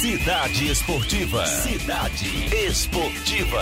Cidade Esportiva. Cidade Esportiva.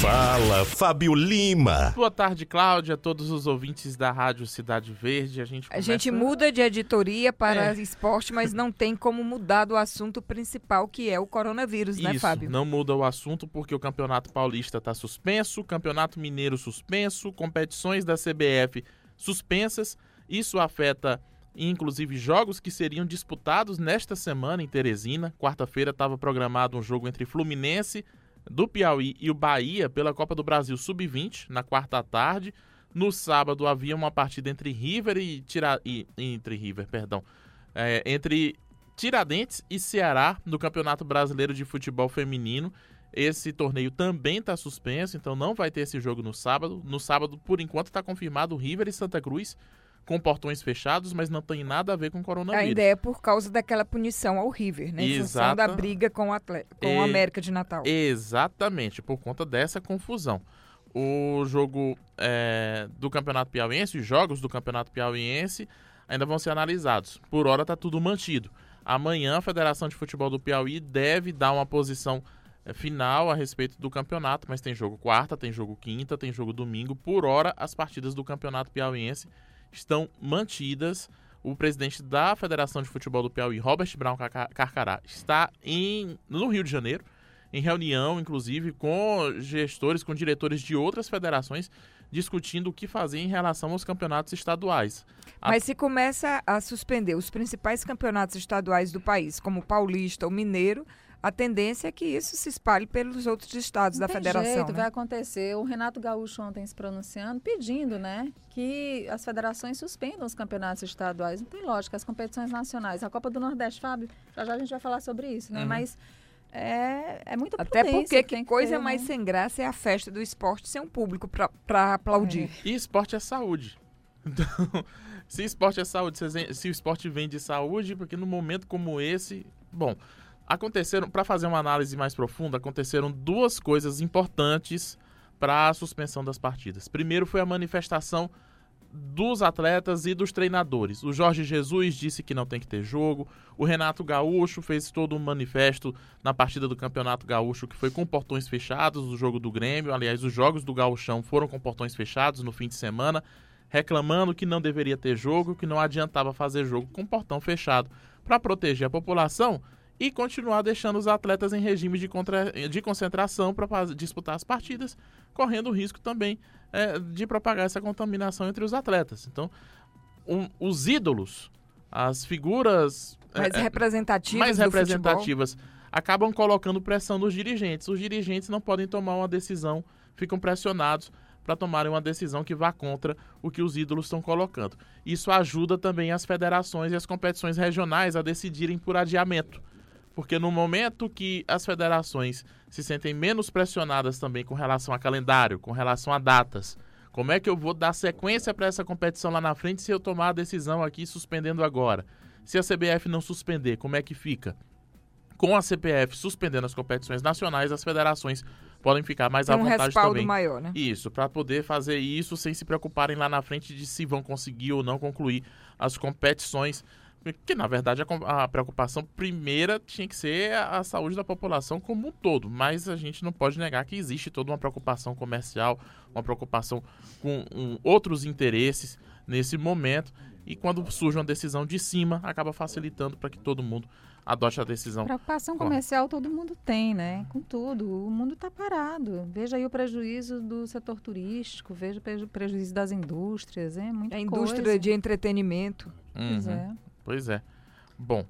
Fala, Fábio Lima. Boa tarde, Cláudia, todos os ouvintes da Rádio Cidade Verde. A gente, A gente muda de editoria para é. esporte, mas não tem como mudar do assunto principal, que é o coronavírus, né, Isso, Fábio? Não muda o assunto porque o Campeonato Paulista está suspenso, o Campeonato Mineiro suspenso, competições da CBF suspensas. Isso afeta inclusive jogos que seriam disputados nesta semana em Teresina. Quarta-feira estava programado um jogo entre Fluminense do Piauí e o Bahia pela Copa do Brasil Sub-20 na quarta tarde. No sábado havia uma partida entre River e, Tira... e entre River, perdão, é, entre Tiradentes e Ceará no Campeonato Brasileiro de Futebol Feminino. Esse torneio também está suspenso, então não vai ter esse jogo no sábado. No sábado, por enquanto, está confirmado River e Santa Cruz com portões fechados, mas não tem nada a ver com coronavírus. Ainda é por causa daquela punição ao River, né? Em função da briga com o, atleta, com o América de Natal. Exatamente, por conta dessa confusão. O jogo é, do Campeonato Piauiense, os jogos do Campeonato Piauiense ainda vão ser analisados. Por hora está tudo mantido. Amanhã a Federação de Futebol do Piauí deve dar uma posição é, final a respeito do campeonato, mas tem jogo quarta, tem jogo quinta, tem jogo domingo. Por hora, as partidas do Campeonato Piauiense estão mantidas. O presidente da Federação de Futebol do Piauí, Robert Brown Carcará, está em, no Rio de Janeiro, em reunião, inclusive, com gestores, com diretores de outras federações, discutindo o que fazer em relação aos campeonatos estaduais. Mas se começa a suspender os principais campeonatos estaduais do país, como o Paulista, o Mineiro, a tendência é que isso se espalhe pelos outros estados não da federação. Jeito, né? vai acontecer. O Renato Gaúcho ontem se pronunciando, pedindo, né, que as federações suspendam os campeonatos estaduais. Não tem lógica, as competições nacionais. A Copa do Nordeste, Fábio, já já a gente vai falar sobre isso, né? Uhum. Mas é, é muito Até porque que, que coisa ter, mais né? sem graça é a festa do esporte sem um público para aplaudir. É. E esporte é saúde. Então, se esporte é saúde, se o esporte vem de saúde, porque no momento como esse, bom, aconteceram, para fazer uma análise mais profunda, aconteceram duas coisas importantes para a suspensão das partidas. Primeiro foi a manifestação dos atletas e dos treinadores. O Jorge Jesus disse que não tem que ter jogo. O Renato Gaúcho fez todo um manifesto na partida do Campeonato Gaúcho que foi com portões fechados, o jogo do Grêmio. Aliás, os jogos do Gauchão foram com portões fechados no fim de semana, reclamando que não deveria ter jogo, que não adiantava fazer jogo com portão fechado. Para proteger a população, e continuar deixando os atletas em regime de, contra, de concentração para disputar as partidas, correndo o risco também é, de propagar essa contaminação entre os atletas. Então, um, os ídolos, as figuras mais é, representativas, mais representativas acabam colocando pressão nos dirigentes. Os dirigentes não podem tomar uma decisão, ficam pressionados para tomarem uma decisão que vá contra o que os ídolos estão colocando. Isso ajuda também as federações e as competições regionais a decidirem por adiamento porque no momento que as federações se sentem menos pressionadas também com relação a calendário, com relação a datas, como é que eu vou dar sequência para essa competição lá na frente se eu tomar a decisão aqui suspendendo agora? Se a CBF não suspender, como é que fica? Com a CPF suspendendo as competições nacionais, as federações podem ficar mais Tem à vontade um também. maior, né? Isso, para poder fazer isso sem se preocuparem lá na frente de se vão conseguir ou não concluir as competições que na verdade a, a, preocupação primeira tinha que ser a, a, saúde da população como um todo, mas a gente não pode negar que existe toda uma preocupação comercial, uma preocupação com um, outros interesses nesse momento e quando surge uma decisão de cima acaba facilitando para que todo mundo adote a decisão. Preocupação comercial todo mundo tem, né? Com tudo, o mundo está parado. Veja aí o prejuízo do setor turístico, veja o prejuízo das indústrias, é muita A indústria coisa. de entretenimento. Uhum. Pois é. Pois é. Bom.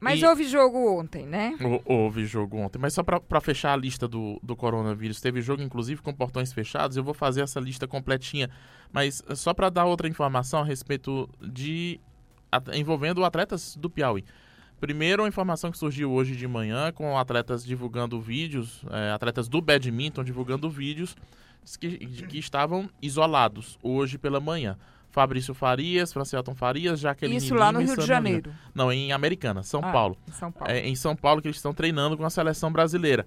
Mas e... houve jogo ontem, né? Houve jogo ontem. Mas só para fechar a lista do, do coronavírus, teve jogo inclusive com portões fechados. Eu vou fazer essa lista completinha. Mas só para dar outra informação a respeito de. envolvendo atletas do Piauí. Primeiro, a informação que surgiu hoje de manhã com atletas divulgando vídeos, é, atletas do badminton divulgando vídeos que, que estavam isolados hoje pela manhã. Fabrício Farias, Francielton Farias, Jaqueline Isso lá no Rio de Janeiro. Não, em Americana, São ah, Paulo. Em São Paulo. É, em São Paulo que eles estão treinando com a seleção brasileira.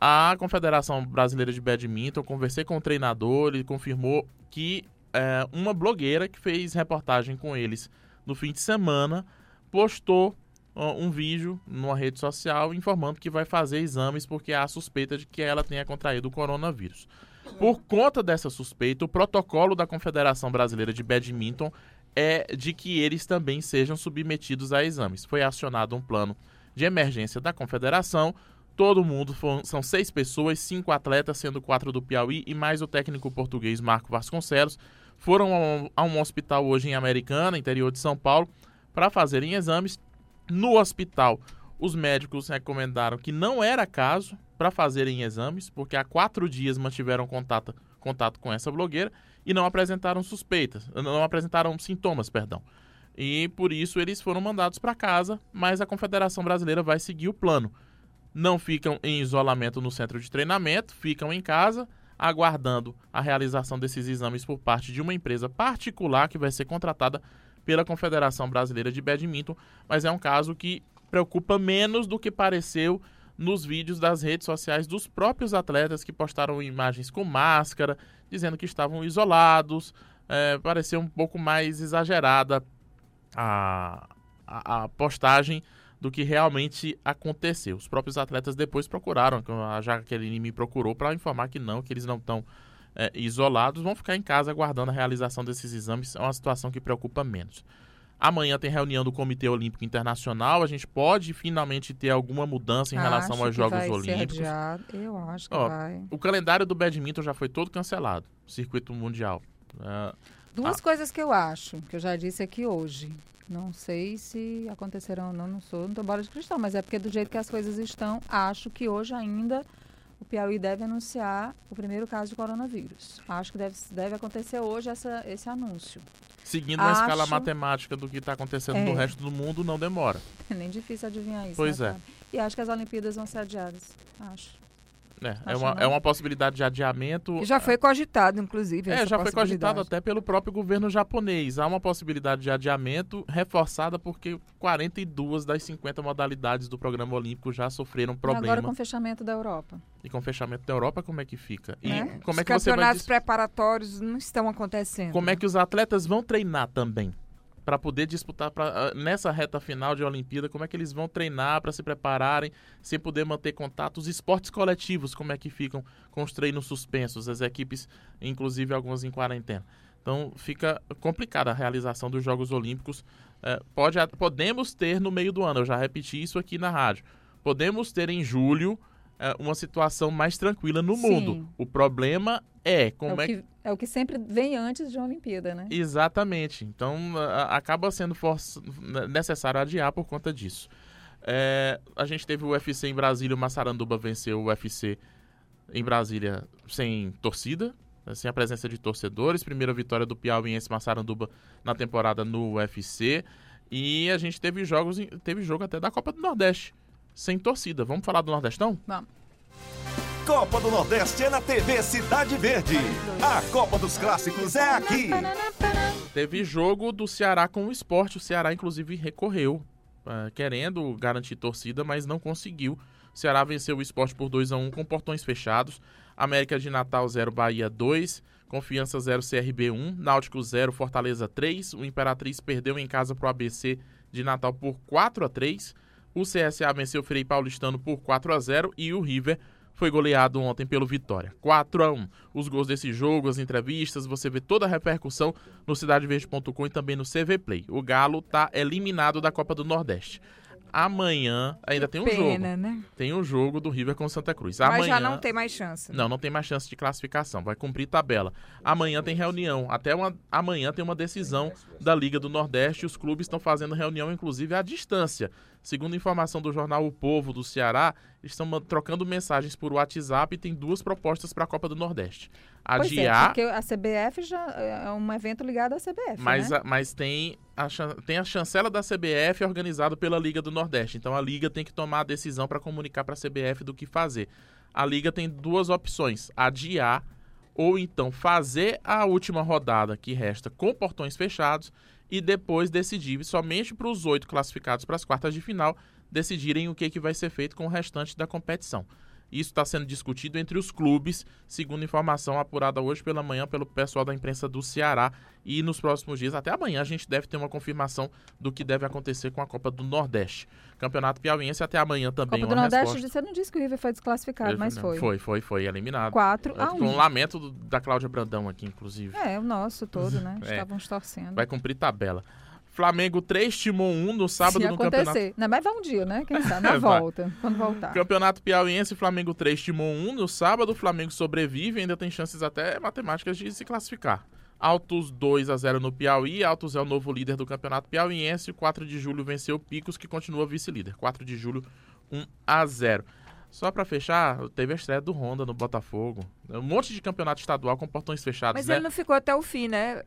A Confederação Brasileira de Badminton, conversei com o treinador, ele confirmou que é, uma blogueira que fez reportagem com eles no fim de semana postou um vídeo numa rede social informando que vai fazer exames porque há suspeita de que ela tenha contraído o coronavírus. Por conta dessa suspeita, o protocolo da Confederação Brasileira de Badminton é de que eles também sejam submetidos a exames. Foi acionado um plano de emergência da Confederação. Todo mundo são seis pessoas, cinco atletas, sendo quatro do Piauí e mais o técnico português Marco Vasconcelos, foram a um hospital hoje em Americana, interior de São Paulo, para fazerem exames. No hospital, os médicos recomendaram que não era caso para fazerem exames, porque há quatro dias mantiveram contato, contato com essa blogueira e não apresentaram suspeitas, não apresentaram sintomas, perdão. E por isso eles foram mandados para casa, mas a Confederação Brasileira vai seguir o plano. Não ficam em isolamento no centro de treinamento, ficam em casa, aguardando a realização desses exames por parte de uma empresa particular que vai ser contratada pela Confederação Brasileira de Badminton, mas é um caso que preocupa menos do que pareceu nos vídeos das redes sociais dos próprios atletas que postaram imagens com máscara, dizendo que estavam isolados. É, pareceu um pouco mais exagerada a, a, a postagem do que realmente aconteceu. Os próprios atletas depois procuraram, a Jaqueline me procurou para informar que não, que eles não estão é, isolados, vão ficar em casa aguardando a realização desses exames. É uma situação que preocupa menos. Amanhã tem reunião do Comitê Olímpico Internacional. A gente pode finalmente ter alguma mudança em relação Acho aos Jogos Olímpicos. Eu acho que Ó, vai. O calendário do badminton já foi todo cancelado, circuito mundial. É, Duas Ah. coisas que eu acho, que eu já disse aqui hoje. Não sei se acontecerão ou não, não sou, não tô bola de cristal, mas é porque do jeito que as coisas estão, acho que hoje ainda o Piauí deve anunciar o primeiro caso de coronavírus. Acho que deve, deve acontecer hoje essa, esse anúncio. Seguindo a escala Acho- matemática do que está acontecendo É. no resto do mundo, não demora. É nem difícil adivinhar isso. Pois né, é. E acho que as Olimpíadas vão ser adiadas. Acho. É, é, uma, é uma possibilidade de adiamento. Que já foi cogitado, inclusive. É, já foi cogitado até pelo próprio governo japonês. Há uma possibilidade de adiamento reforçada porque 42 das 50 modalidades do programa olímpico já sofreram E problema. agora com o fechamento da Europa. E com o fechamento da Europa, como é que fica? E Né? como é Os que você vai campeonatos preparatórios não estão acontecendo. como é que os atletas vão treinar também? Para poder disputar pra, ah, nessa reta final de Olimpíada, como é que eles vão treinar para se prepararem, sem poder manter contato? Os esportes coletivos, como é que ficam com os treinos suspensos, as equipes, inclusive algumas em quarentena? Então fica complicada a realização dos Jogos Olímpicos. Eh, pode, podemos ter no meio do ano, eu já repeti isso aqui na rádio. Podemos ter em julho uma situação mais tranquila no Sim. mundo. O problema é É como o, é que, é o que sempre vem antes de uma Olimpíada, né? Exatamente. Então a- acaba sendo for- necessário adiar por conta disso. É, a gente teve o UFC em Brasília, o Massaranduba venceu o UFC em Brasília sem torcida, né, sem a presença de torcedores. Primeira vitória do Piauiense Massaranduba na temporada no UFC. E a gente teve jogos, teve jogo até da Copa do Nordeste, sem torcida. Vamos falar do Nordestão? Vamos. Copa do Nordeste é na TV Cidade Verde. A Copa dos Clássicos é aqui. Teve jogo do Ceará com o esporte. O Ceará, inclusive, recorreu, eh, querendo garantir torcida, mas não conseguiu. O Ceará venceu o esporte por 2 a 1 com portões fechados. América de Natal 0, Bahia 2. Confiança 0, CRB 1. Náutico 0, Fortaleza 3. O Imperatriz perdeu em casa para o ABC de Natal por 4 a 3. O CSA venceu o Frei Paulistano por 4 a 0 e o River foi goleado ontem pelo Vitória. 4 a 1. Os gols desse jogo, as entrevistas, você vê toda a repercussão no cidadeverde.com e também no CV Play. O Galo tá eliminado da Copa do Nordeste. Amanhã ainda tem um jogo. Pena, né? Tem um jogo do River com o Santa Cruz. Mas Amanhã já não tem mais chance. né? não, não tem mais chance de classificação. Vai cumprir tabela. Amanhã tem reunião. Até uma, amanhã tem uma decisão da Liga do Nordeste. Os clubes estão fazendo reunião, inclusive, à distância. Segundo informação do jornal O Povo do Ceará, estão trocando mensagens por WhatsApp e tem duas propostas para a Copa do Nordeste. Pois é, Adiar, porque a CBF já é um evento ligado à CBF, mas, né? a- mas tem, a, tem a chancela da CBF organizado pela Liga do Nordeste. Então a Liga tem que tomar a decisão para comunicar para a CBF do que fazer. A Liga tem duas opções: adiar ou então fazer a última rodada que resta com portões fechados e depois decidir somente para os oito classificados para as quartas de final decidirem o que, que vai ser feito com o restante da competição. Isso está sendo discutido entre os clubes, segundo informação apurada hoje pela manhã pelo pessoal da imprensa do Ceará. E nos próximos dias, até amanhã, a gente deve ter uma confirmação do que deve acontecer com a Copa do Nordeste. Campeonato Piauiense até amanhã também Copa do Nordeste, resposta. você não disse que o River foi desclassificado, mas foi. Foi, foi, foi eliminado. 4 É, a Com um 1. lamento do- da Cláudia Brandão aqui, inclusive. É, o nosso todo, né? É. Estávamos torcendo. Vai cumprir tabela. Flamengo 3, Timon 1 no sábado Se no acontecer. Campeonato. Não, mas vai um dia, né? Quem sabe? Na Vai. volta. Quando voltar. Campeonato Piauiense, Flamengo 3, Timon 1 no sábado. O Flamengo sobrevive e ainda tem chances até matemáticas de se classificar. Altos 2 a 0 no Piauí. Altos é o novo líder do Campeonato Piauiense. 4 de julho venceu o Picos, que continua vice-líder. 4 de julho, 1 a 0. Só pra fechar, teve a estreia do Honda no Botafogo. Um monte de campeonato estadual com portões fechados, Mas né? ele não ficou até o fim, né?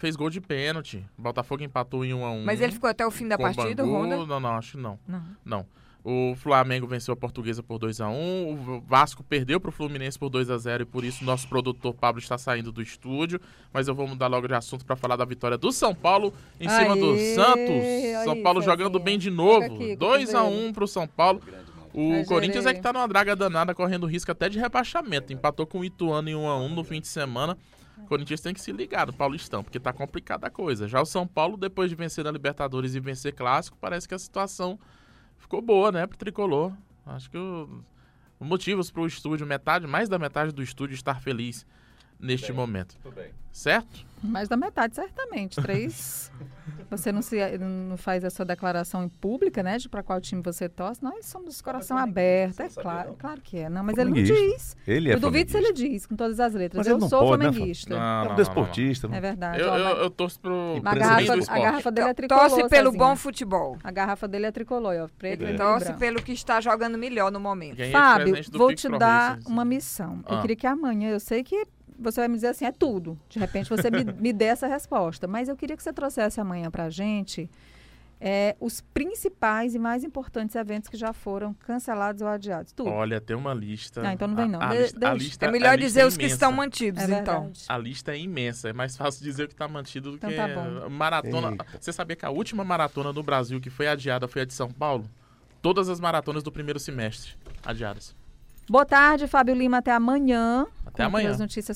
Fez gol de pênalti. Botafogo empatou em 1 a 1 Mas ele ficou até o fim da o partida, o Bangu. Honda? Não, não, acho que não. Não. Não. O Flamengo venceu a Portuguesa por 2 a 1 O Vasco perdeu pro Fluminense por 2 a 0 e por isso nosso produtor Pablo está saindo do estúdio. Mas eu vou mudar logo de assunto para falar da vitória do São Paulo em cima do Aê, Santos. São aí, Paulo Cezinha. jogando bem de novo. aqui, 2 a cotovelo. 1 pro São Paulo. O Vai, Corinthians é que tá numa draga danada, correndo risco até de rebaixamento. Empatou com o Ituano em 1 a 1 no fim de semana. O Corinthians tem que se ligar no Paulistão, porque tá complicada a coisa. Já o São Paulo, depois de vencer na Libertadores e vencer clássico, parece que a situação ficou boa, né, pro tricolor. Acho que o, os motivos pro estúdio, metade, mais da metade do estúdio estar feliz neste momento. Certo? Mais da metade, certamente. Três. você não, se, não faz essa declaração em pública, né? De para qual time você torce. Nós somos coração aberto. É claro, claro que é. Não, mas ele não diz. Ele é eu duvido se ele diz, com todas as letras. Mas eu não sou pode, né, flamenguista. Não, É não, um não, desportista. É verdade. Eu, eu, eu torço pro, a bem garrafa, do a esporte. garrafa dele é tricolor. Torce pelo bom futebol. A garrafa dele é tricolor, ó. Preto É. e Torce branco. pelo que está jogando melhor no momento. Fábio, vou te dar uma missão. Eu Ah. queria que amanhã, eu sei que você vai me dizer assim, é tudo. De repente você me, me dê essa resposta. Mas eu queria que você trouxesse amanhã pra gente é, os principais e mais importantes eventos que já foram cancelados ou adiados. Tudo. Olha, tem uma lista. Não, então não vem não. A, a De- lista, a lista- É a melhor lista dizer é os que estão mantidos, é então. A lista é imensa. É mais fácil dizer o que está mantido do Então que tá bom. maratona. Eita. Você sabia que a última maratona no Brasil que foi adiada foi a de São Paulo? Todas as maratonas do primeiro semestre adiadas. Boa tarde, Fábio Lima. Até amanhã. Até amanhã. As notícias